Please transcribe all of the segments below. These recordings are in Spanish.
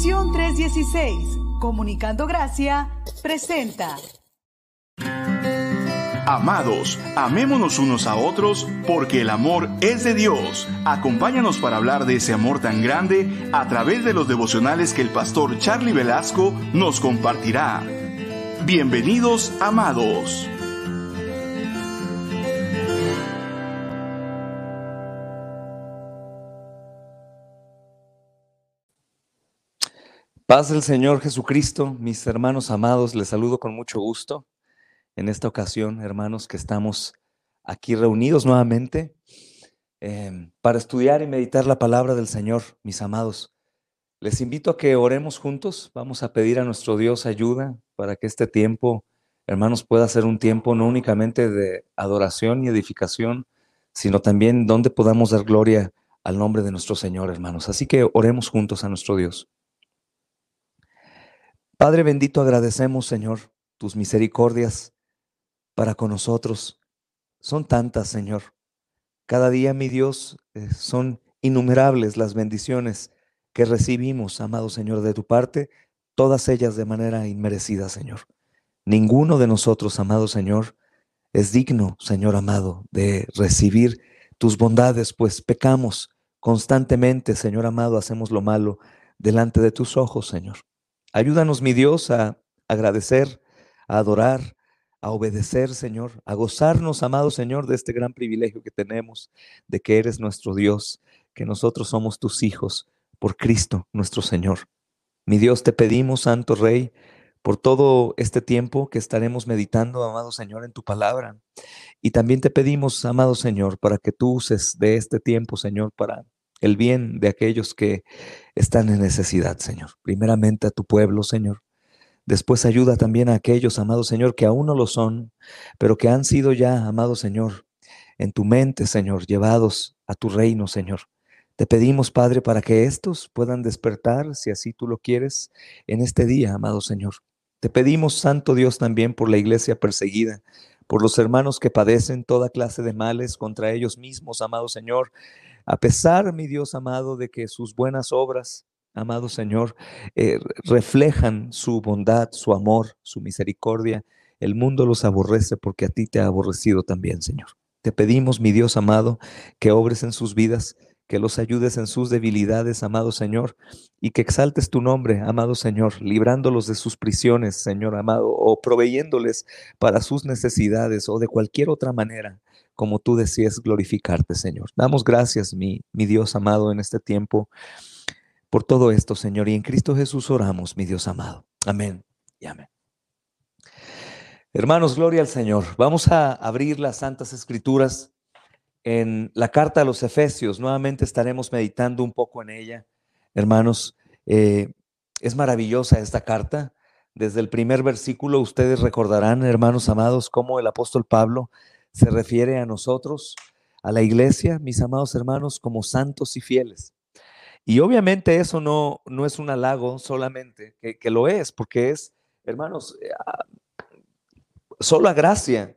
Misión 316, Comunicando Gracia, presenta. Amados, amémonos unos a otros porque el amor es de Dios. Acompáñanos para hablar de ese amor tan grande a través de los devocionales que el pastor Charlie Velasco nos compartirá. Bienvenidos, amados. Paz del Señor Jesucristo, mis hermanos amados, les saludo con mucho gusto en esta ocasión, hermanos, que estamos aquí reunidos nuevamente em, para estudiar y meditar la palabra del Señor, mis amados. Les invito a que oremos juntos, vamos a pedir a nuestro Dios ayuda para que este tiempo, hermanos, pueda ser un tiempo no únicamente de adoración y edificación, sino también donde podamos dar gloria al nombre de nuestro Señor, hermanos. Así que oremos juntos a nuestro Dios. Padre bendito, agradecemos, Señor, tus misericordias para con nosotros. Son tantas, Señor. Cada día, mi Dios, eh, son innumerables las bendiciones que recibimos, amado Señor, de tu parte, todas ellas de manera inmerecida, Señor. Ninguno de nosotros, amado Señor, es digno, Señor amado, de recibir tus bondades, pues pecamos constantemente, Señor amado, hacemos lo malo delante de tus ojos, Señor. Ayúdanos, mi Dios, a agradecer, a adorar, a obedecer, Señor, a gozarnos, amado Señor, de este gran privilegio que tenemos, de que eres nuestro Dios, que nosotros somos tus hijos por Cristo, nuestro Señor. Mi Dios, te pedimos, Santo Rey, por todo este tiempo que estaremos meditando, amado Señor, en tu palabra. Y también te pedimos, amado Señor, para que tú uses de este tiempo, Señor, para el bien de aquellos que están en necesidad, Señor. Primeramente a tu pueblo, Señor. Después ayuda también a aquellos, amado Señor, que aún no lo son, pero que han sido ya, amado Señor, en tu mente, Señor, llevados a tu reino, Señor. Te pedimos, Padre, para que estos puedan despertar, si así tú lo quieres, en este día, amado Señor. Te pedimos, Santo Dios, también por la iglesia perseguida, por los hermanos que padecen toda clase de males contra ellos mismos, amado Señor, a pesar, mi Dios amado, de que sus buenas obras, amado Señor, eh, reflejan su bondad, su amor, su misericordia, el mundo los aborrece porque a ti te ha aborrecido también, Señor. Te pedimos, mi Dios amado, que obres en sus vidas, que los ayudes en sus debilidades, amado Señor, y que exaltes tu nombre, amado Señor, librándolos de sus prisiones, Señor amado, o proveyéndoles para sus necesidades o de cualquier otra manera como tú decías glorificarte, Señor. Damos gracias, mi, mi Dios amado, en este tiempo por todo esto, Señor. Y en Cristo Jesús oramos, mi Dios amado. Amén y amén. Hermanos, gloria al Señor. Vamos a abrir las Santas Escrituras en la carta a los Efesios. Nuevamente estaremos meditando un poco en ella. Hermanos, eh, es maravillosa esta carta. Desde el primer versículo ustedes recordarán, hermanos amados, cómo el apóstol Pablo se refiere a nosotros, a la iglesia, mis amados hermanos, como santos y fieles. Y obviamente eso no, no es un halago solamente, que, lo es, porque es, hermanos, eh, ah, solo a gracia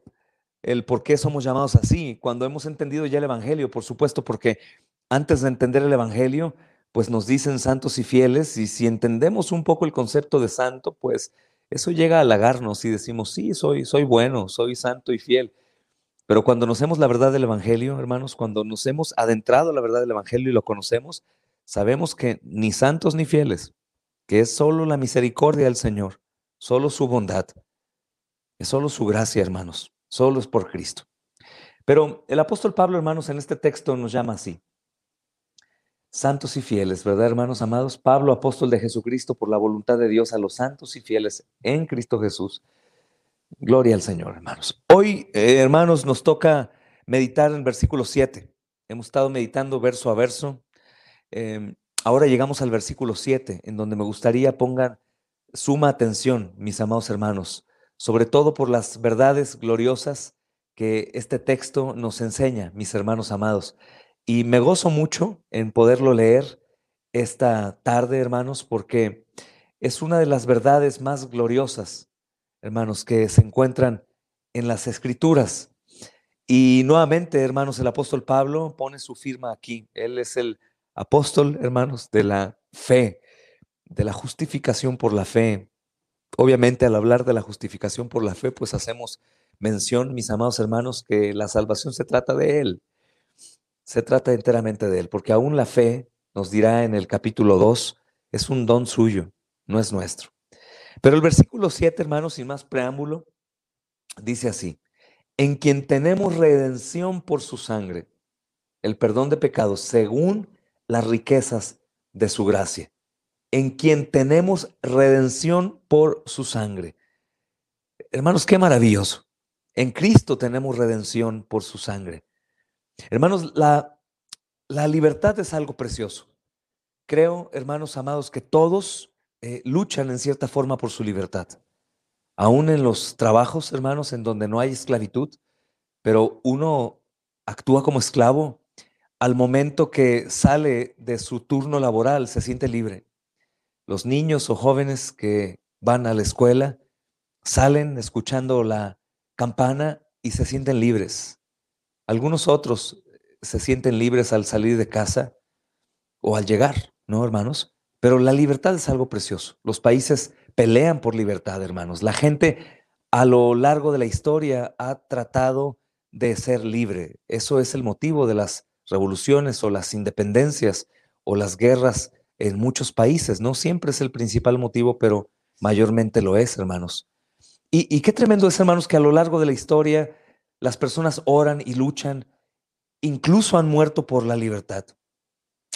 el por qué somos llamados así. Cuando hemos entendido ya el Evangelio, por supuesto, porque antes de entender el Evangelio, pues nos dicen santos y fieles, y si entendemos un poco el concepto de santo, pues eso llega a halagarnos y decimos, sí, soy, soy bueno, soy santo y fiel. Pero cuando conocemos la verdad del Evangelio, hermanos, cuando nos hemos adentrado a la verdad del Evangelio y lo conocemos, sabemos que ni santos ni fieles, que es solo la misericordia del Señor, solo su bondad, es solo su gracia, hermanos, solo es por Cristo. Pero el apóstol Pablo, hermanos, en este texto nos llama así. Santos y fieles, ¿verdad, hermanos amados? Pablo, apóstol de Jesucristo, por la voluntad de Dios, a los santos y fieles en Cristo Jesús Gloria al Señor, hermanos. Hoy, eh, hermanos, nos toca meditar en versículo 7. Hemos estado meditando verso a verso. Em, ahora llegamos al versículo 7, en donde me gustaría pongan suma atención, mis amados hermanos, sobre todo por las verdades gloriosas que este texto nos enseña, mis hermanos amados. Y me gozo mucho en poderlo leer esta tarde, hermanos, porque es una de las verdades más gloriosas hermanos, que se encuentran en las escrituras. Y nuevamente, hermanos, el apóstol Pablo pone su firma aquí. Él es el apóstol, hermanos, de la fe. de la justificación por la fe. Obviamente al hablar de la justificación por la fe, pues hacemos mención, mis amados hermanos, que la salvación se trata de Él. Se trata enteramente de Él, porque aún la fe, nos dirá en el capítulo 2, es un don suyo, no es nuestro. Pero el versículo 7, hermanos, sin más preámbulo, dice así, en quien tenemos redención por su sangre, el perdón de pecados, según las riquezas de su gracia, en quien tenemos redención por su sangre. Hermanos, qué maravilloso. En Cristo tenemos redención por su sangre. Hermanos, la, la libertad es algo precioso. Creo, hermanos amados, que todos eh, luchan en cierta forma por su libertad. Aún en los trabajos, hermanos, en donde no hay esclavitud, pero uno actúa como esclavo al momento que sale de su turno laboral, se siente libre. Los niños o jóvenes que van a la escuela salen escuchando la campana y se sienten libres. Algunos otros se sienten libres al salir de casa o al llegar, ¿no, hermanos? Pero la libertad es algo precioso. Los países pelean por libertad, hermanos. La gente a lo largo de la historia ha tratado de ser libre. Eso es el motivo de las revoluciones o las independencias o las guerras en muchos países. No siempre es el principal motivo, pero mayormente lo es, hermanos. Y, qué tremendo es, hermanos, que a lo largo de la historia las personas oran y luchan, incluso han muerto por la libertad.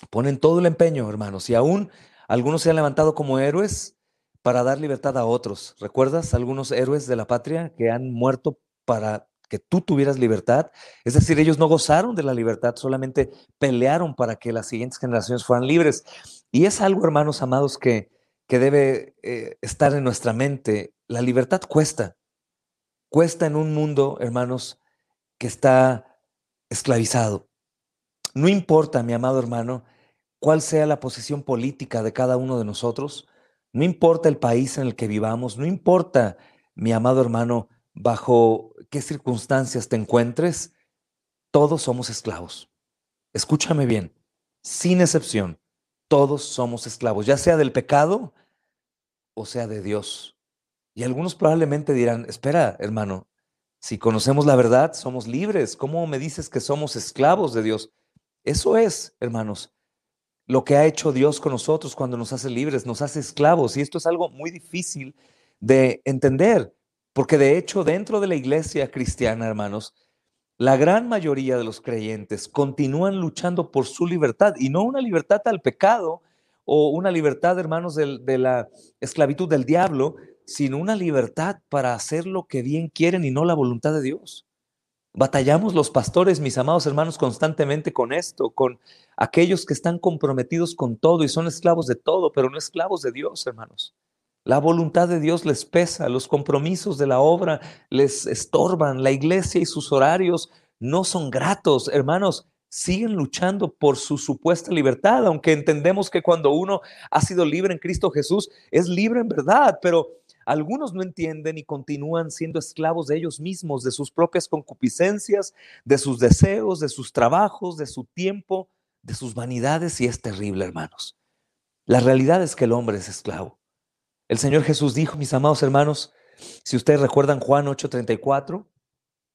Ponen todo el empeño, hermanos, y aún algunos se han levantado como héroes para dar libertad a otros. ¿Recuerdas algunos héroes de la patria que han muerto para que tú tuvieras libertad? Es decir, ellos no gozaron de la libertad, solamente pelearon para que las siguientes generaciones fueran libres. Y es algo, hermanos amados, que, que debe eh, estar en nuestra mente. La libertad cuesta. Cuesta en un mundo, hermanos, que está esclavizado. No importa, mi amado hermano, cuál sea la posición política de cada uno de nosotros, no importa el país en el que vivamos, no importa, mi amado hermano, bajo qué circunstancias te encuentres, todos somos esclavos. Escúchame bien, sin excepción, todos somos esclavos, ya sea del pecado o sea de Dios. Y algunos probablemente dirán, espera, hermano, si conocemos la verdad, somos libres. ¿Cómo me dices que somos esclavos de Dios? Eso es, hermanos, lo que ha hecho Dios con nosotros cuando nos hace libres, nos hace esclavos. Y esto es algo muy difícil de entender, porque de hecho dentro de la iglesia cristiana, hermanos, la gran mayoría de los creyentes continúan luchando por su libertad y no una libertad al pecado o una libertad, hermanos, de, de la esclavitud del diablo, sino una libertad para hacer lo que bien quieren y no la voluntad de Dios. Batallamos los pastores, mis amados hermanos, constantemente con esto, con aquellos que están comprometidos con todo y son esclavos de todo, pero no esclavos de Dios, hermanos. La voluntad de Dios les pesa, los compromisos de la obra les estorban, la iglesia y sus horarios no son gratos, hermanos. Siguen luchando por su supuesta libertad, aunque entendemos que cuando uno ha sido libre en Cristo Jesús, es libre en verdad, pero algunos no entienden y continúan siendo esclavos de ellos mismos, de sus propias concupiscencias, de sus deseos, de sus trabajos, de su tiempo, de sus vanidades y es terrible, hermanos. La realidad es que el hombre es esclavo. El Señor Jesús dijo, mis amados hermanos, si ustedes recuerdan Juan 8:34,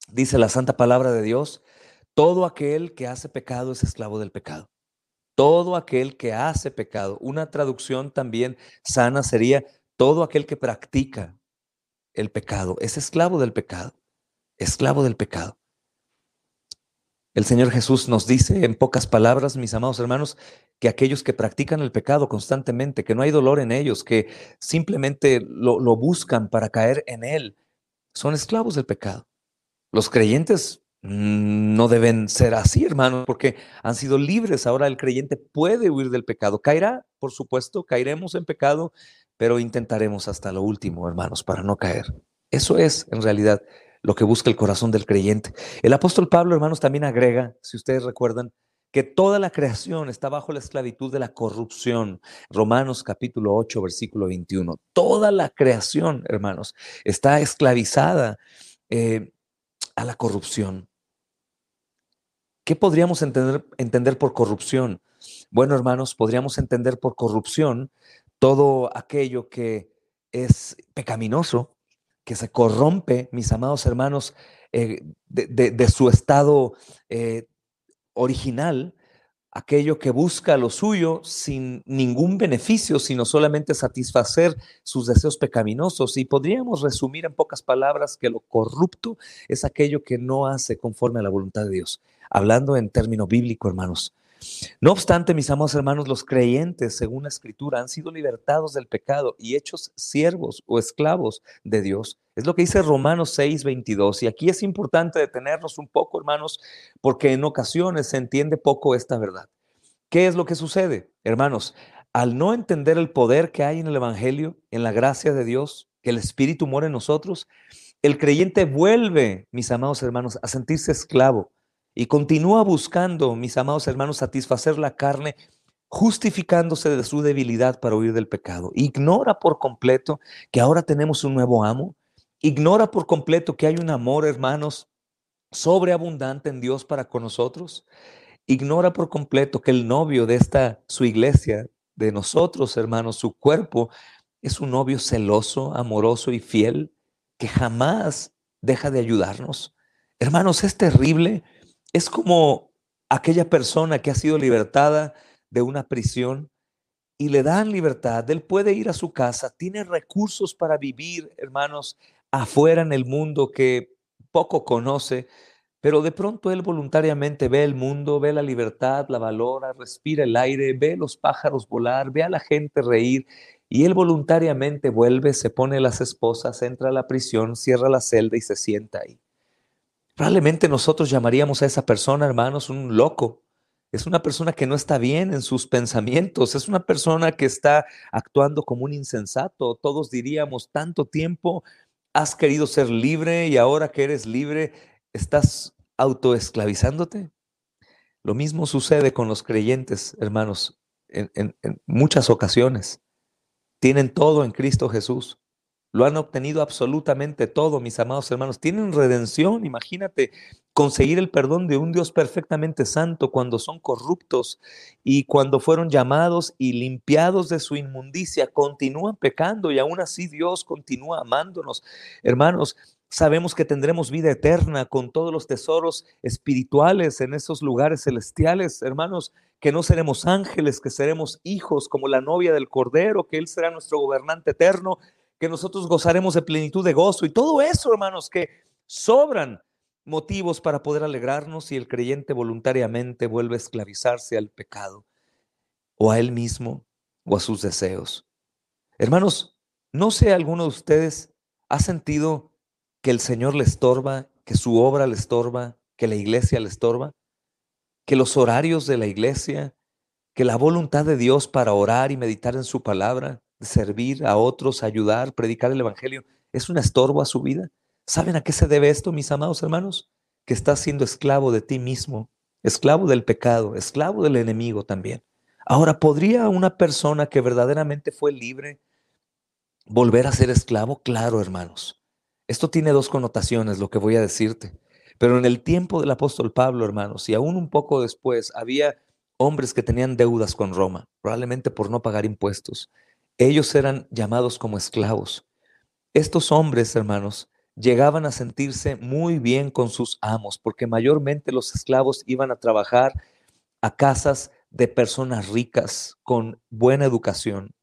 dice la santa palabra de Dios, todo aquel que hace pecado es esclavo del pecado. Todo aquel que hace pecado. Una traducción también sana sería todo aquel que practica el pecado es esclavo del pecado, esclavo del pecado. El Señor Jesús nos dice en pocas palabras, mis amados hermanos, que aquellos que practican el pecado constantemente, que no hay dolor en ellos, que simplemente lo, lo buscan para caer en él, son esclavos del pecado. Los creyentes mm, no deben ser así, hermanos, porque han sido libres. Ahora el creyente puede huir del pecado. Caerá, por supuesto, caeremos en pecado, pero intentaremos hasta lo último, hermanos, para no caer. Eso es, en realidad, lo que busca el corazón del creyente. El apóstol Pablo, hermanos, también agrega, si ustedes recuerdan, que toda la creación está bajo la esclavitud de la corrupción. Romanos capítulo 8, versículo 21. Toda la creación, hermanos, está esclavizada eh, a la corrupción. ¿Qué podríamos entender, entender por corrupción? Bueno, hermanos, podríamos entender por corrupción todo aquello que es pecaminoso, que se corrompe, mis amados hermanos, eh, de, su estado eh, original, aquello que busca lo suyo sin ningún beneficio, sino solamente satisfacer sus deseos pecaminosos. Y podríamos resumir en pocas palabras que lo corrupto es aquello que no hace conforme a la voluntad de Dios. Hablando en término bíblico, hermanos. No obstante, mis amados hermanos, los creyentes, según la Escritura, han sido libertados del pecado y hechos siervos o esclavos de Dios. Es lo que dice Romanos 6, 22. Y aquí es importante detenernos un poco, hermanos, porque en ocasiones se entiende poco esta verdad. ¿Qué es lo que sucede, hermanos? Al no entender el poder que hay en el Evangelio, en la gracia de Dios, que el Espíritu mora en nosotros, el creyente vuelve, mis amados hermanos, a sentirse esclavo y continúa buscando, mis amados hermanos, satisfacer la carne, justificándose de su debilidad para huir del pecado. Ignora por completo que ahora tenemos un nuevo amo. Ignora por completo que hay un amor, hermanos, sobreabundante en Dios para con nosotros. Ignora por completo que el novio de esta su iglesia, de nosotros, hermanos, su cuerpo, es un novio celoso, amoroso y fiel que jamás deja de ayudarnos. Hermanos, es terrible es como aquella persona que ha sido libertada de una prisión y le dan libertad. Él puede ir a su casa, tiene recursos para vivir, hermanos, afuera en el mundo que poco conoce, pero de pronto él voluntariamente ve el mundo, ve la libertad, la valora, respira el aire, ve los pájaros volar, ve a la gente reír y él voluntariamente vuelve, se pone las esposas, entra a la prisión, cierra la celda y se sienta ahí. Probablemente nosotros llamaríamos a esa persona, hermanos, un loco. Es una persona que no está bien en sus pensamientos, es una persona que está actuando como un insensato. Todos diríamos, tanto tiempo has querido ser libre y ahora que eres libre, estás autoesclavizándote. Lo mismo sucede con los creyentes, hermanos, en, en muchas ocasiones. Tienen todo en Cristo Jesús, lo han obtenido absolutamente todo, mis amados hermanos. Tienen redención, imagínate, conseguir el perdón de un Dios perfectamente santo cuando son corruptos y cuando fueron llamados y limpiados de su inmundicia, continúan pecando y aún así Dios continúa amándonos. Hermanos, sabemos que tendremos vida eterna con todos los tesoros espirituales en esos lugares celestiales, hermanos, que no seremos ángeles, que seremos hijos como la novia del Cordero, que Él será nuestro gobernante eterno que nosotros gozaremos de plenitud de gozo y todo eso, hermanos, que sobran motivos para poder alegrarnos si el creyente voluntariamente vuelve a esclavizarse al pecado o a él mismo o a sus deseos. Hermanos, no sé alguno de ustedes ha sentido que el Señor le estorba, que su obra le estorba, que la iglesia le estorba, que los horarios de la iglesia, que la voluntad de Dios para orar y meditar en su palabra, servir a otros, ayudar, predicar el Evangelio, es un estorbo a su vida. ¿Saben a qué se debe esto, mis amados hermanos? Que estás siendo esclavo de ti mismo, esclavo del pecado, esclavo del enemigo también. Ahora, ¿podría una persona que verdaderamente fue libre volver a ser esclavo? Claro, hermanos. Esto tiene dos connotaciones, lo que voy a decirte. Pero en el tiempo del apóstol Pablo, hermanos, y aún un poco después, había hombres que tenían deudas con Roma, probablemente por no pagar impuestos. Ellos eran llamados como esclavos. Estos hombres, hermanos, llegaban a sentirse muy bien con sus amos, porque mayormente los esclavos iban a trabajar a casas de personas ricas con buena educación.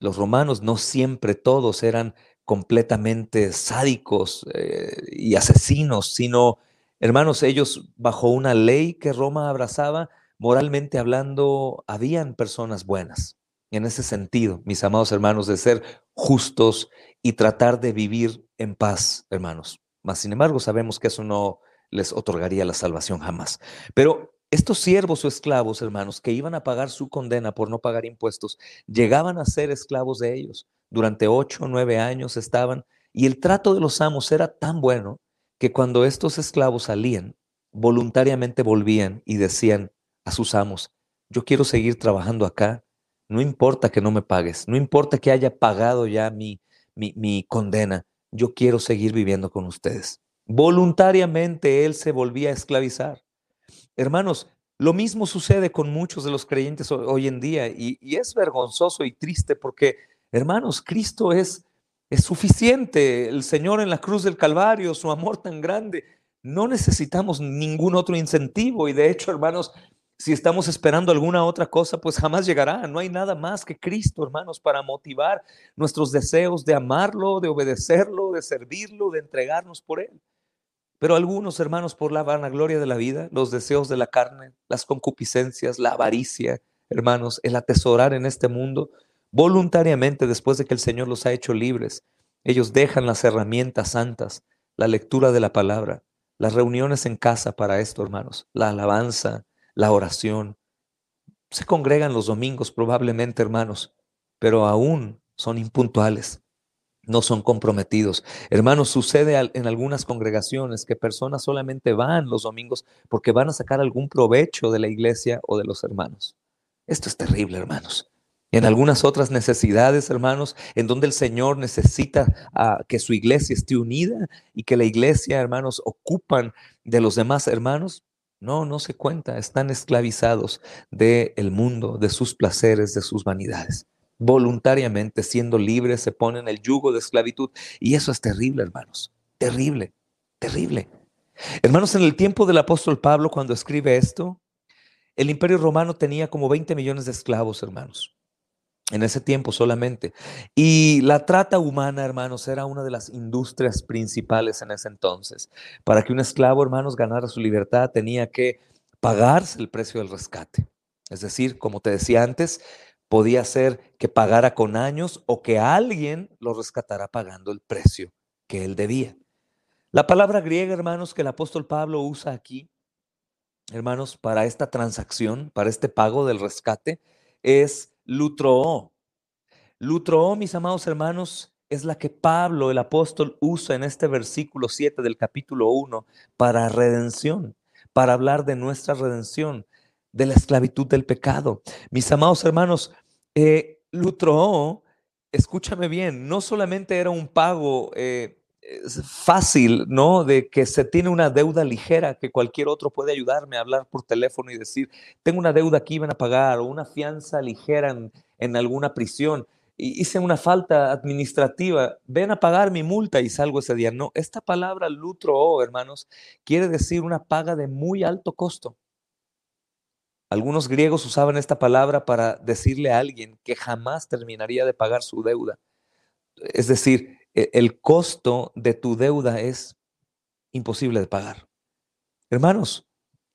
Los romanos no siempre todos eran completamente sádicos eh, y asesinos, sino, hermanos, ellos bajo una ley que Roma abrazaba, moralmente hablando, habían personas buenas en ese sentido, mis amados hermanos, de ser justos y tratar de vivir en paz, hermanos. Mas, sin embargo, sabemos que eso no les otorgaría la salvación jamás. Pero estos siervos o esclavos, hermanos, que iban a pagar su condena por no pagar impuestos, llegaban a ser esclavos de ellos. Durante ocho o nueve años estaban, y el trato de los amos era tan bueno que cuando estos esclavos salían, voluntariamente volvían y decían a sus amos, yo quiero seguir trabajando acá, no importa que no me pagues, no importa que haya pagado ya mi, mi, condena, yo quiero seguir viviendo con ustedes. Voluntariamente él se volvía a esclavizar. Hermanos, Lo mismo sucede con muchos de los creyentes hoy en día y, y es vergonzoso y triste porque, hermanos, Cristo es, es suficiente. El Señor en la cruz del Calvario, su amor tan grande. No necesitamos ningún otro incentivo y de hecho, hermanos, si estamos esperando alguna otra cosa, pues jamás llegará. No hay nada más que Cristo, hermanos, para motivar nuestros deseos de amarlo, de obedecerlo, de servirlo, de entregarnos por Él. Pero algunos, hermanos, por la vanagloria de la vida, los deseos de la carne, las concupiscencias, la avaricia, hermanos, el atesorar en este mundo, voluntariamente, después de que el Señor los ha hecho libres, ellos dejan las herramientas santas, la lectura de la palabra, las reuniones en casa para esto, hermanos, la alabanza, la oración. Se congregan los domingos probablemente, hermanos, pero aún son impuntuales, no son comprometidos. Hermanos, sucede en algunas congregaciones que personas solamente van los domingos porque van a sacar algún provecho de la iglesia o de los hermanos. Esto es terrible, hermanos. En algunas otras necesidades, hermanos, en donde el Señor necesita ah, que su iglesia esté unida y que la iglesia, hermanos, ocupan de los demás hermanos, no, no se cuenta, están esclavizados del el mundo, de sus placeres, de sus vanidades. Voluntariamente, siendo libres, se ponen el yugo de esclavitud. Y eso es terrible, hermanos. Terrible, terrible. Hermanos, en el tiempo del apóstol Pablo, cuando escribe esto, el imperio romano tenía como 20 millones de esclavos, hermanos en ese tiempo solamente. Y la trata humana, hermanos, era una de las industrias principales en ese entonces. Para que un esclavo, hermanos, ganara su libertad, tenía que pagarse el precio del rescate. Es decir, como te decía antes, podía ser que pagara con años o que alguien lo rescatara pagando el precio que él debía. La palabra griega, hermanos, que el apóstol Pablo usa aquí, hermanos, para esta transacción, para este pago del rescate, es Lutroó. Lutroó, mis amados hermanos, es la que Pablo, el apóstol, usa en este versículo 7 del capítulo 1 para redención, para hablar de nuestra redención, de la esclavitud del pecado. Mis amados hermanos, eh, Lutroó, escúchame bien, no solamente era un pago eh, fácil, ¿no? De que se tiene una deuda ligera, que cualquier otro puede ayudarme a hablar por teléfono y decir, tengo una deuda aquí, van a pagar, o una fianza ligera en, alguna prisión, hice una falta administrativa, ven a pagar mi multa y salgo ese día. No, esta palabra lutro, hermanos, quiere decir una paga de muy alto costo. Algunos griegos usaban esta palabra para decirle a alguien que jamás terminaría de pagar su deuda. Es decir, el costo de tu deuda es imposible de pagar. Hermanos,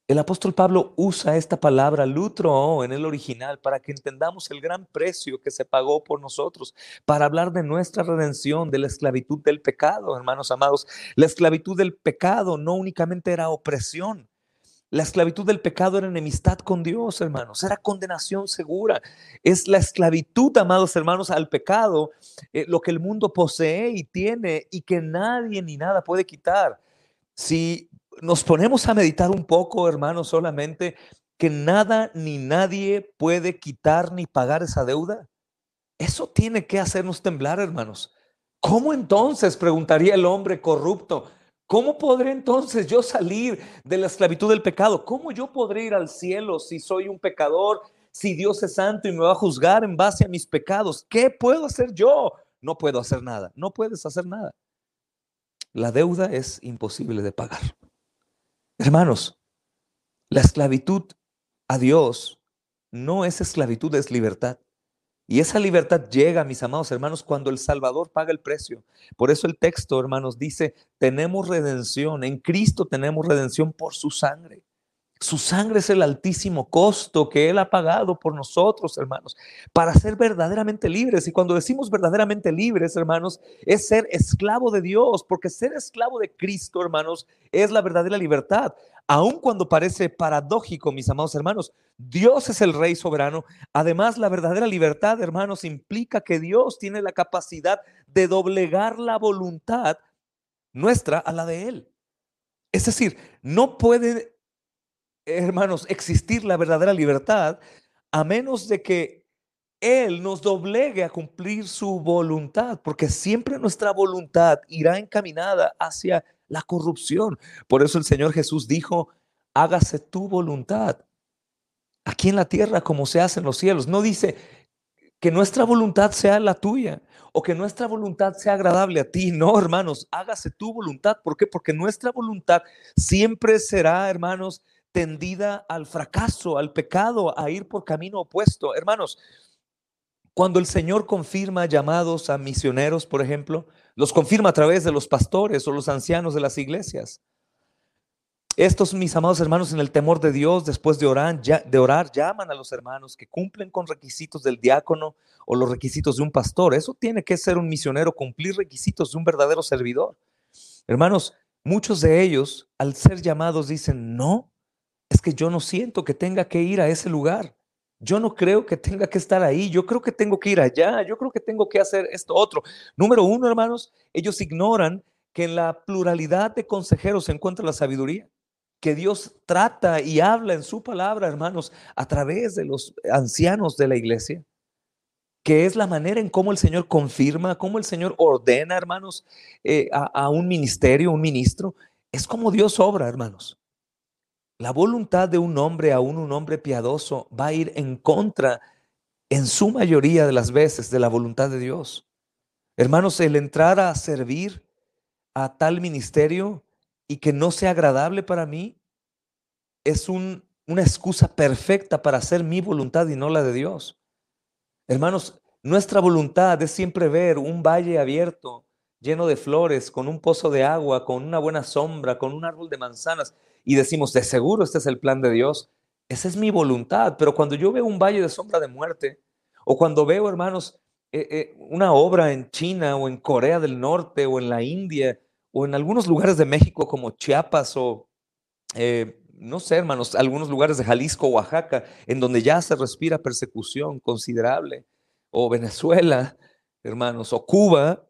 el apóstol Pablo usa esta palabra lutro en el original para que entendamos el gran precio que se pagó por nosotros, para hablar de nuestra redención, de la esclavitud del pecado, hermanos amados. La esclavitud del pecado no únicamente era opresión, la esclavitud del pecado era enemistad con Dios, hermanos, era condenación segura. Es la esclavitud, amados hermanos, al pecado, eh, lo que el mundo posee y tiene y que nadie ni nada puede quitar. Si nos ponemos a meditar un poco, hermanos, solamente que nada ni nadie puede quitar ni pagar esa deuda, eso tiene que hacernos temblar, hermanos. ¿Cómo entonces, preguntaría el hombre corrupto, ¿Cómo podré entonces yo salir de la esclavitud del pecado? ¿Cómo yo podré ir al cielo si soy un pecador, si Dios es santo y me va a juzgar en base a mis pecados? ¿Qué puedo hacer yo? No puedo hacer nada, no puedes hacer nada. La deuda es imposible de pagar. Hermanos, la esclavitud a Dios no es esclavitud, es libertad. Y esa libertad llega, mis amados hermanos, cuando el Salvador paga el precio. Por eso el texto, hermanos, dice, tenemos redención, en Cristo tenemos redención por su sangre. Su sangre es el altísimo costo que Él ha pagado por nosotros, hermanos, para ser verdaderamente libres. Y cuando decimos verdaderamente libres, hermanos, es ser esclavo de Dios, porque ser esclavo de Cristo, hermanos, es la verdadera libertad. Aun cuando parece paradójico, mis amados hermanos, Dios es el Rey soberano. Además, la verdadera libertad, hermanos, implica que Dios tiene la capacidad de doblegar la voluntad nuestra a la de Él. Es decir, no puede, hermanos, existir la verdadera libertad a menos de que Él nos doblegue a cumplir su voluntad, porque siempre nuestra voluntad irá encaminada hacia la corrupción. Por eso el Señor Jesús dijo, hágase tu voluntad aquí en la tierra como se hace en los cielos. No dice que nuestra voluntad sea la tuya o que nuestra voluntad sea agradable a ti. No, hermanos, hágase tu voluntad. ¿Por qué? Porque nuestra voluntad siempre será, hermanos, tendida al fracaso, al pecado, a ir por camino opuesto. Hermanos, cuando el Señor confirma llamados a misioneros, por ejemplo, los confirma a través de los pastores o los ancianos de las iglesias. Estos, mis amados hermanos, en el temor de Dios, después de orar, de orar, llaman a los hermanos que cumplen con requisitos del diácono o los requisitos de un pastor. Eso tiene que ser un misionero, cumplir requisitos de un verdadero servidor. Hermanos, muchos de ellos, al ser llamados, dicen, no, es que yo no siento que tenga que ir a ese lugar. Yo no creo que tenga que estar ahí. Yo creo que tengo que ir allá. Yo creo que tengo que hacer esto otro. Número uno, hermanos, ellos ignoran que en la pluralidad de consejeros se encuentra la sabiduría. Que Dios trata y habla en su palabra, hermanos, a través de los ancianos de la iglesia. Que es la manera en cómo el Señor confirma, cómo el Señor ordena, hermanos, eh, a, a un ministerio, un ministro. Es como Dios obra, hermanos. La voluntad de un hombre, aún un hombre piadoso, va a ir en contra, en su mayoría de las veces, de la voluntad de Dios. Hermanos, el entrar a servir a tal ministerio y que no sea agradable para mí es una excusa perfecta para hacer mi voluntad y no la de Dios. Hermanos, nuestra voluntad es siempre ver un valle abierto, lleno de flores, con un pozo de agua, con una buena sombra, con un árbol de manzanas y decimos, de seguro este es el plan de Dios. Esa es mi voluntad, pero cuando yo veo un valle de sombra de muerte, o cuando veo, hermanos, eh, eh, una obra en China o en Corea del Norte o en la India o en algunos lugares de México como Chiapas o, eh, no sé, hermanos, algunos lugares de Jalisco, Oaxaca, en donde ya se respira persecución considerable, o Venezuela, hermanos, o Cuba,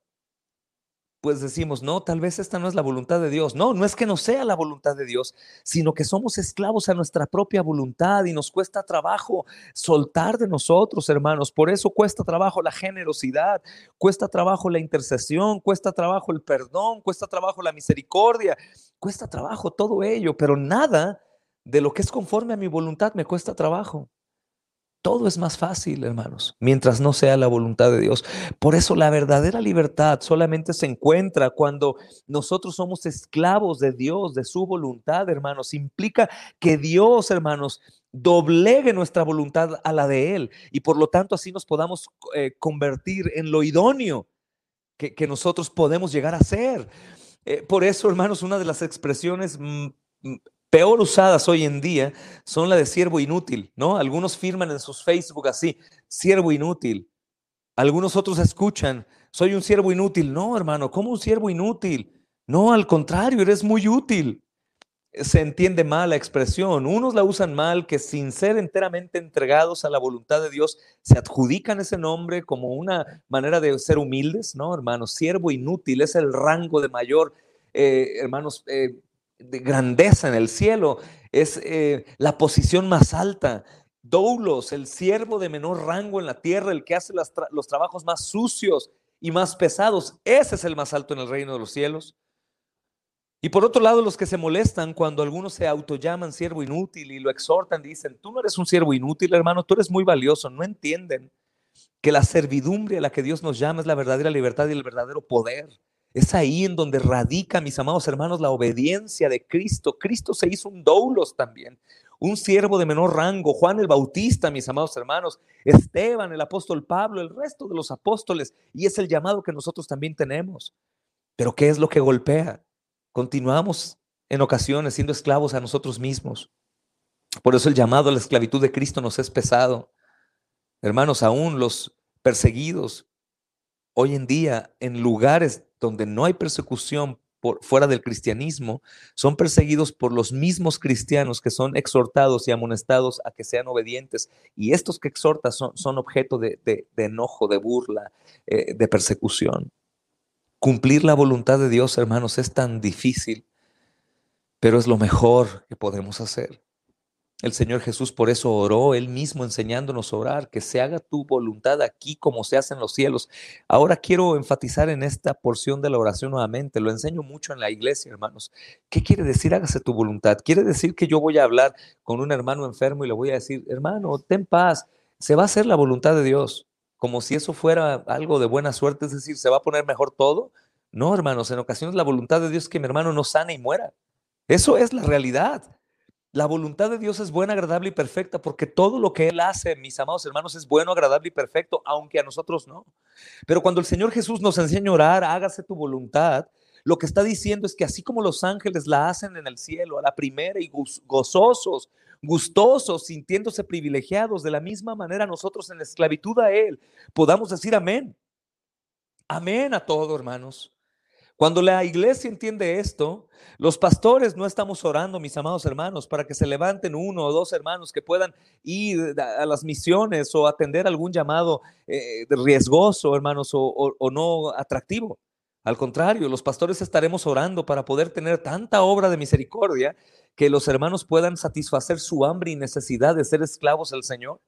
pues decimos, no, tal vez esta no es la voluntad de Dios. No, no es que no sea la voluntad de Dios, sino que somos esclavos a nuestra propia voluntad y nos cuesta trabajo soltar de nosotros, hermanos. Por eso cuesta trabajo la generosidad, cuesta trabajo la intercesión, cuesta trabajo el perdón, cuesta trabajo la misericordia, cuesta trabajo todo ello, pero nada de lo que es conforme a mi voluntad me cuesta trabajo. Todo es más fácil, hermanos, mientras no sea la voluntad de Dios. Por eso la verdadera libertad solamente se encuentra cuando nosotros somos esclavos de Dios, de su voluntad, hermanos. Implica que Dios, hermanos, doblegue nuestra voluntad a la de Él y por lo tanto así nos podamos eh, convertir en lo idóneo que, nosotros podemos llegar a ser. Eh, por eso, hermanos, una de las expresiones mm, mm, peor usadas hoy en día son la de siervo inútil, ¿no? Algunos firman en sus Facebook así, siervo inútil. Algunos otros escuchan, soy un siervo inútil. No, hermano, ¿cómo un siervo inútil? No, al contrario, eres muy útil. Se entiende mal la expresión. Unos la usan mal, que sin ser enteramente entregados a la voluntad de Dios, se adjudican ese nombre como una manera de ser humildes, ¿no, hermanos? Siervo inútil es el rango de mayor, eh, hermanos, eh, de grandeza en el cielo, es eh, la posición más alta. Doulos, el siervo de menor rango en la tierra, el que hace los trabajos más sucios y más pesados, ese es el más alto en el reino de los cielos. Y por otro lado, los que se molestan cuando algunos se autollaman siervo inútil y lo exhortan, dicen, tú no eres un siervo inútil, hermano, tú eres muy valioso, no entienden que la servidumbre a la que Dios nos llama es la verdadera libertad y el verdadero poder. Es ahí en donde radica, mis amados hermanos, la obediencia de Cristo. Cristo se hizo un doulos también, un siervo de menor rango, Juan el Bautista, mis amados hermanos, Esteban, el apóstol Pablo, el resto de los apóstoles, y es el llamado que nosotros también tenemos. Pero ¿qué es lo que golpea? Continuamos en ocasiones siendo esclavos a nosotros mismos. Por eso el llamado a la esclavitud de Cristo nos es pesado. Hermanos, aún los perseguidos hoy en día en lugares donde no hay persecución por, fuera del cristianismo, son perseguidos por los mismos cristianos que son exhortados y amonestados a que sean obedientes. Y estos que exhortan son, objeto de, enojo, de burla, eh, de persecución. Cumplir la voluntad de Dios, hermanos, es tan difícil, pero es lo mejor que podemos hacer. El Señor Jesús por eso oró, Él mismo enseñándonos a orar, que se haga tu voluntad aquí como se hace en los cielos. Ahora quiero enfatizar en esta porción de la oración nuevamente, lo enseño mucho en la iglesia, hermanos. ¿Qué quiere decir hágase tu voluntad? Quiere decir que yo voy a hablar con un hermano enfermo y le voy a decir, hermano, ten paz, se va a hacer la voluntad de Dios, como si eso fuera algo de buena suerte, es decir, se va a poner mejor todo. No, hermanos, en ocasiones la voluntad de Dios es que mi hermano no sane y muera. Eso es la realidad. La voluntad de Dios es buena, agradable y perfecta, porque todo lo que Él hace, mis amados hermanos, es bueno, agradable y perfecto, aunque a nosotros no. Pero cuando el Señor Jesús nos enseña a orar, hágase tu voluntad, lo que está diciendo es que así como los ángeles la hacen en el cielo a la primera y gozosos, gustosos, sintiéndose privilegiados, de la misma manera nosotros en la esclavitud a Él podamos decir amén. Amén a todo, hermanos. Cuando la iglesia entiende esto, los pastores no estamos orando, mis amados hermanos, para que se levanten uno o dos hermanos que puedan ir a las misiones o atender algún llamado eh, riesgoso, hermanos, o no atractivo. Al contrario, los pastores estaremos orando para poder tener tanta obra de misericordia que los hermanos puedan satisfacer su hambre y necesidad de ser esclavos del Señor.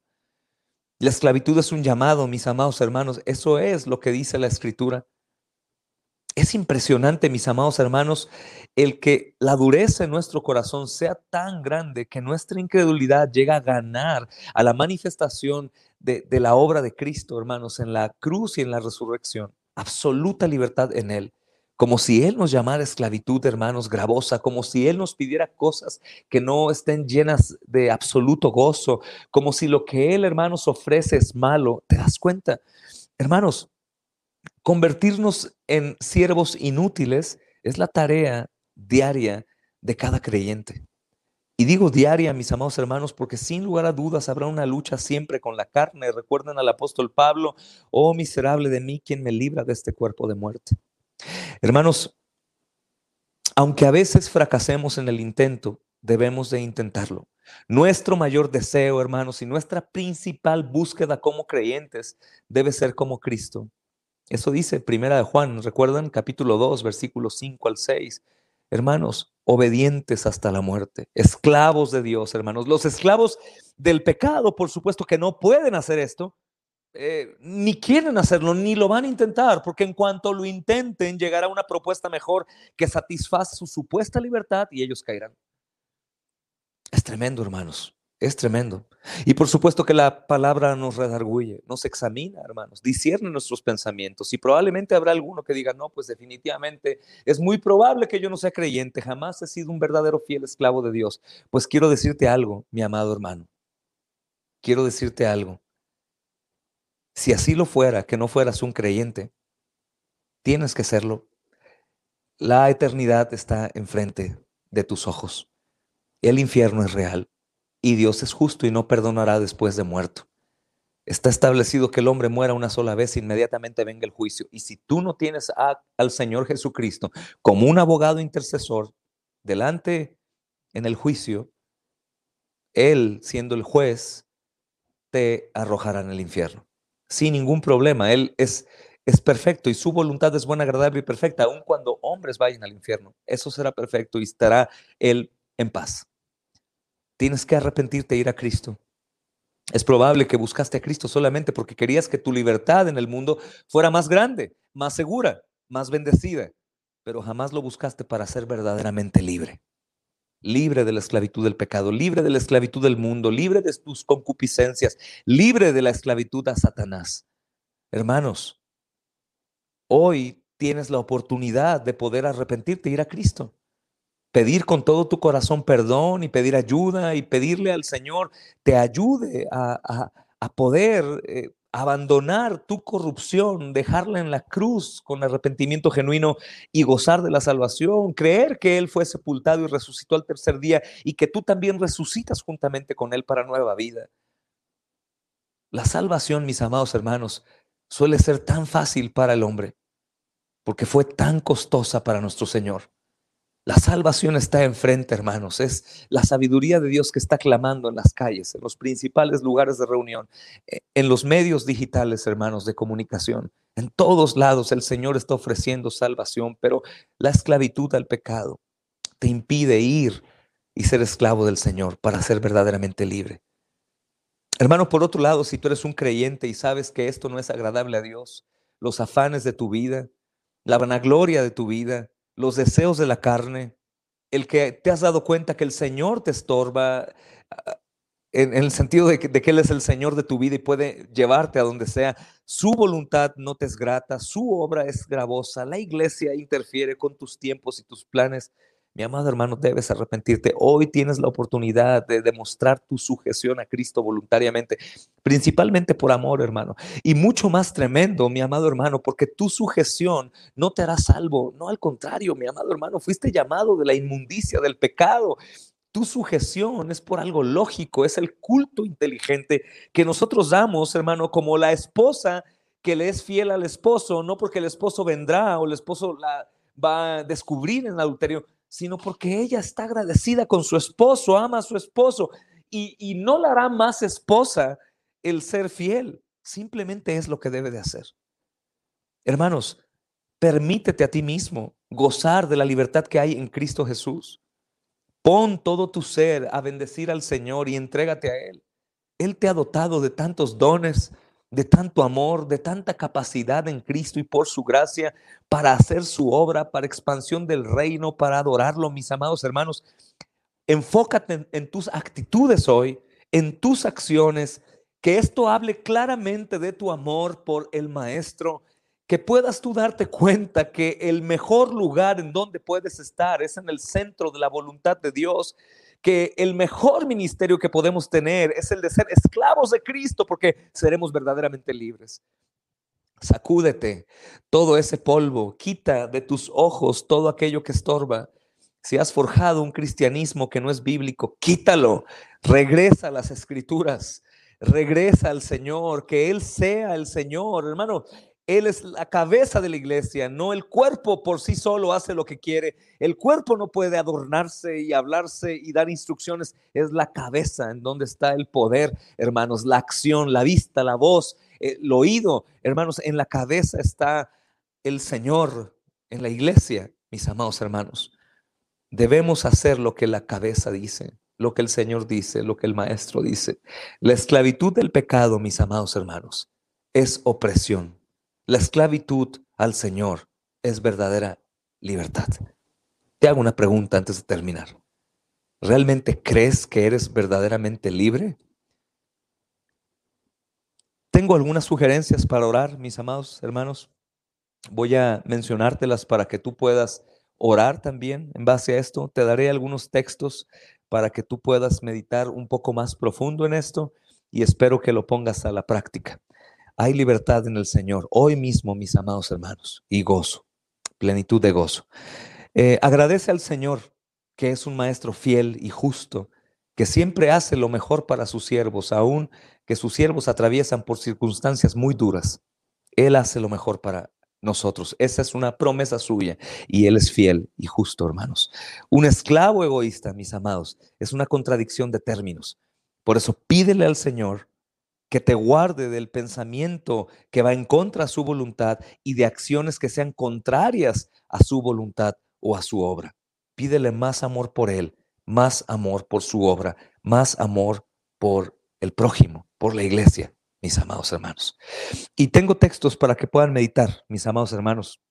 La esclavitud es un llamado, mis amados hermanos. Eso es lo que dice la Escritura. Es impresionante, mis amados hermanos, el que la dureza en nuestro corazón sea tan grande que nuestra incredulidad llega a ganar a la manifestación de, la obra de Cristo, hermanos, en la cruz y en la resurrección. Absoluta libertad en Él. Como si Él nos llamara esclavitud, hermanos, gravosa, como si Él nos pidiera cosas que no estén llenas de absoluto gozo, como si lo que Él, hermanos, ofrece es malo. ¿Te das cuenta? Hermanos, Convertirnos en siervos inútiles es la tarea diaria de cada creyente. Y digo diaria, mis amados hermanos, porque sin lugar a dudas habrá una lucha siempre con la carne. Recuerden al apóstol Pablo, oh miserable de mí, quien me libra de este cuerpo de muerte. Hermanos, aunque a veces fracasemos en el intento, debemos de intentarlo. Nuestro mayor deseo, hermanos, y nuestra principal búsqueda como creyentes debe ser como Cristo. Eso dice Primera de Juan, ¿recuerdan? Capítulo 2, versículos 5 al 6. Hermanos, obedientes hasta la muerte, esclavos de Dios, hermanos. Los esclavos del pecado, por supuesto que no pueden hacer esto, eh, ni quieren hacerlo, ni lo van a intentar, porque en cuanto lo intenten, llegará una propuesta mejor que satisface su supuesta libertad y ellos caerán. Es tremendo, hermanos. Es tremendo. Y por supuesto que la palabra nos redarguye, nos examina, hermanos, discierne nuestros pensamientos. Y probablemente habrá alguno que diga, no, pues definitivamente es muy probable que yo no sea creyente, jamás he sido un verdadero fiel esclavo de Dios. Pues quiero decirte algo, mi amado hermano. Quiero decirte algo. Si así lo fuera, que no fueras un creyente, tienes que serlo. La eternidad está enfrente de tus ojos. El infierno es real y Dios es justo y no perdonará después de muerto. Está establecido que el hombre muera una sola vez inmediatamente venga el juicio. Y si tú no tienes al Señor Jesucristo como un abogado intercesor delante en el juicio, Él, siendo el juez, te arrojará en el infierno. Sin ningún problema. Él es, es perfecto y su voluntad es buena, agradable y perfecta, aun cuando hombres vayan al infierno. Eso será perfecto y estará Él en paz. Tienes que arrepentirte e ir a Cristo. Es probable que buscaste a Cristo solamente porque querías que tu libertad en el mundo fuera más grande, más segura, más bendecida, pero jamás lo buscaste para ser verdaderamente libre. Libre de la esclavitud del pecado, libre de la esclavitud del mundo, libre de tus concupiscencias, libre de la esclavitud a Satanás. Hermanos, hoy tienes la oportunidad de poder arrepentirte e ir a Cristo pedir con todo tu corazón perdón y pedir ayuda y pedirle al Señor te ayude a, poder eh, abandonar tu corrupción, dejarla en la cruz con arrepentimiento genuino y gozar de la salvación, creer que Él fue sepultado y resucitó al tercer día y que tú también resucitas juntamente con Él para nueva vida. La salvación, mis amados hermanos, suele ser tan fácil para el hombre porque fue tan costosa para nuestro Señor. La salvación está enfrente, hermanos. Es la sabiduría de Dios que está clamando en las calles, en los principales lugares de reunión, eh, en los medios digitales, hermanos, de comunicación. En todos lados el Señor está ofreciendo salvación, pero la esclavitud al pecado te impide ir y ser esclavo del Señor para ser verdaderamente libre. Hermano, por otro lado, si tú eres un creyente y sabes que esto no es agradable a Dios, los afanes de tu vida, la vanagloria de tu vida, los deseos de la carne, el que te has dado cuenta que el Señor te estorba, ah, en, el sentido de que, de que, Él es el Señor de tu vida y puede llevarte a donde sea, su voluntad no te es grata, su obra es gravosa, la iglesia interfiere con tus tiempos y tus planes. Mi amado hermano, debes arrepentirte. Hoy tienes la oportunidad de demostrar tu sujeción a Cristo voluntariamente, principalmente por amor, hermano. Y mucho más tremendo, mi amado hermano, porque tu sujeción no te hará salvo. No, al contrario, mi amado hermano, fuiste llamado de la inmundicia, del pecado. Tu sujeción es por algo lógico, es el culto inteligente que nosotros damos, hermano, como la esposa que le es fiel al esposo, no porque el esposo vendrá o el esposo la va a descubrir en el adulterio, sino porque ella está agradecida con su esposo, ama a su esposo y, no la hará más esposa el ser fiel. Simplemente es lo que debe de hacer. Hermanos, permítete a ti mismo gozar de la libertad que hay en Cristo Jesús. Pon todo tu ser a bendecir al Señor y entrégate a Él. Él te ha dotado de tantos dones, de tanto amor, de tanta capacidad en Cristo y por su gracia para hacer su obra, para expansión del reino, para adorarlo, mis amados hermanos. Enfócate en, tus actitudes hoy, en tus acciones, que esto hable claramente de tu amor por el Maestro, que puedas tú darte cuenta que el mejor lugar en donde puedes estar es en el centro de la voluntad de Dios que el mejor ministerio que podemos tener es el de ser esclavos de Cristo porque seremos verdaderamente libres. Sacúdete todo ese polvo, quita de tus ojos todo aquello que estorba. Si has forjado un cristianismo que no es bíblico, quítalo, regresa a las escrituras, regresa al Señor, que Él sea el Señor. Hermano, él es la cabeza de la iglesia, no el cuerpo por sí solo hace lo que quiere. El cuerpo no puede adornarse y hablarse y dar instrucciones. Es la cabeza en donde está el poder, hermanos, la acción, la vista, la voz, el oído. Hermanos, en la cabeza está el Señor, en la iglesia, mis amados hermanos. Debemos hacer lo que la cabeza dice, lo que el Señor dice, lo que el Maestro dice. La esclavitud del pecado, mis amados hermanos, es opresión la esclavitud al Señor es verdadera libertad. Te hago una pregunta antes de terminar. ¿Realmente crees que eres verdaderamente libre? Tengo algunas sugerencias para orar, mis amados hermanos. Voy a mencionártelas para que tú puedas orar también en base a esto. Te daré algunos textos para que tú puedas meditar un poco más profundo en esto y espero que lo pongas a la práctica. Hay libertad en el Señor hoy mismo, mis amados hermanos, y gozo, plenitud de gozo. Eh, agradece al Señor que es un maestro fiel y justo, que siempre hace lo mejor para sus siervos, aun que sus siervos atraviesan por circunstancias muy duras. Él hace lo mejor para nosotros. Esa es una promesa suya y Él es fiel y justo, hermanos. Un esclavo egoísta, mis amados, es una contradicción de términos. Por eso pídele al Señor que te guarde del pensamiento que va en contra de su voluntad y de acciones que sean contrarias a su voluntad o a su obra. Pídele más amor por Él, más amor por su obra, más amor por el prójimo, por la iglesia, mis amados hermanos. Y tengo textos para que puedan meditar, mis amados hermanos.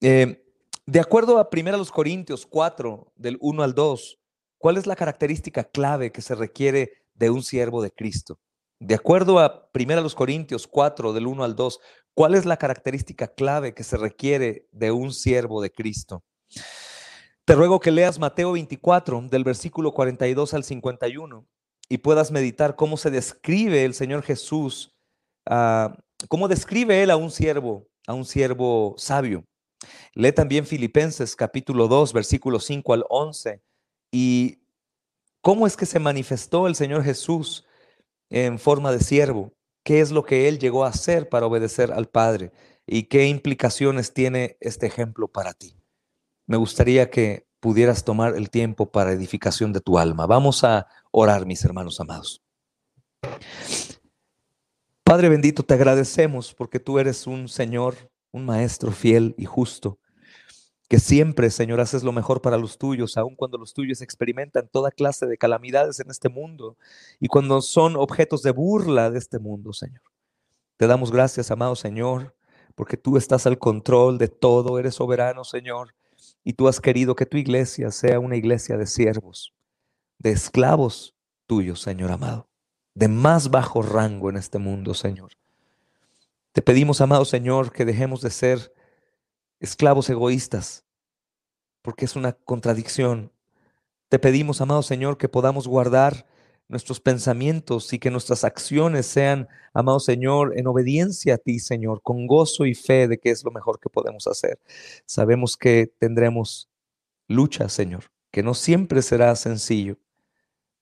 Eh, de acuerdo a 1 Corintios 4, del 1 al 2, ¿cuál es la característica clave que se requiere de un siervo de Cristo? De acuerdo a 1 Corintios 4, del 1 al 2, ¿cuál es la característica clave que se requiere de un siervo de Cristo? Te ruego que leas Mateo 24, del versículo 42 al 51, y puedas meditar cómo se describe el Señor Jesús, uh, cómo describe Él a un siervo, a un siervo sabio. Lee también Filipenses capítulo 2, versículo 5 al 11, y cómo es que se manifestó el Señor Jesús en forma de siervo, qué es lo que él llegó a hacer para obedecer al Padre y qué implicaciones tiene este ejemplo para ti. Me gustaría que pudieras tomar el tiempo para edificación de tu alma. Vamos a orar, mis hermanos amados. Padre bendito, te agradecemos porque tú eres un Señor, un Maestro fiel y justo. Que siempre, Señor, haces lo mejor para los tuyos, aun cuando los tuyos experimentan toda clase de calamidades en este mundo y cuando son objetos de burla de este mundo, Señor. Te damos gracias, amado Señor, porque tú estás al control de todo, eres soberano, Señor, y tú has querido que tu iglesia sea una iglesia de siervos, de esclavos tuyos, Señor amado, de más bajo rango en este mundo, Señor. Te pedimos, amado Señor, que dejemos de ser esclavos egoístas, porque es una contradicción. Te pedimos, amado Señor, que podamos guardar nuestros pensamientos y que nuestras acciones sean, amado Señor, en obediencia a ti, Señor, con gozo y fe de que es lo mejor que podemos hacer. Sabemos que tendremos lucha, Señor, que no siempre será sencillo,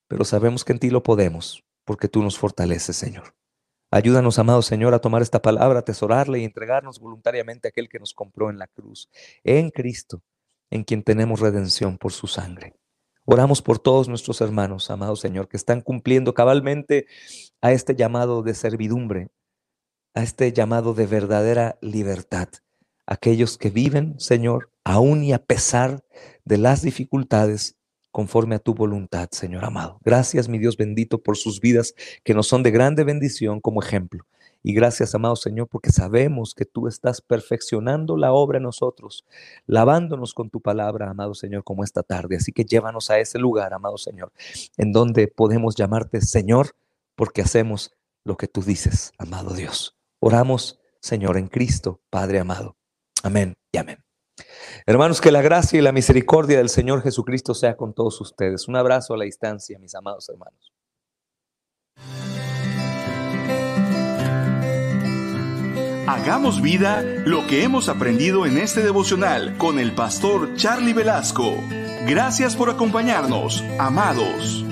pero sabemos que en ti lo podemos, porque tú nos fortaleces, Señor. Ayúdanos, amado Señor, a tomar esta palabra, atesorarla y entregarnos voluntariamente a aquel que nos compró en la cruz, en Cristo, en quien tenemos redención por su sangre. Oramos por todos nuestros hermanos, amado Señor, que están cumpliendo cabalmente a este llamado de servidumbre, a este llamado de verdadera libertad. Aquellos que viven, Señor, aún y a pesar de las dificultades, conforme a tu voluntad, Señor amado. Gracias, mi Dios bendito, por sus vidas que nos son de grande bendición como ejemplo. Y gracias, amado Señor, porque sabemos que tú estás perfeccionando la obra en nosotros, lavándonos con tu palabra, amado Señor, como esta tarde. Así que llévanos a ese lugar, amado Señor, en donde podemos llamarte Señor, porque hacemos lo que tú dices, amado Dios. Oramos, Señor, en Cristo, Padre amado. Amén y amén. Hermanos, que la gracia y la misericordia del Señor Jesucristo sea con todos ustedes. Un abrazo a la distancia, mis amados hermanos. Hagamos vida lo que hemos aprendido en este devocional con el pastor Charlie Velasco. Gracias por acompañarnos, amados.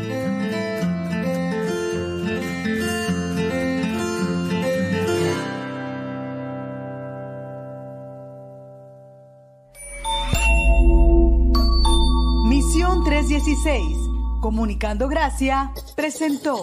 316, Comunicando Gracia, presentó.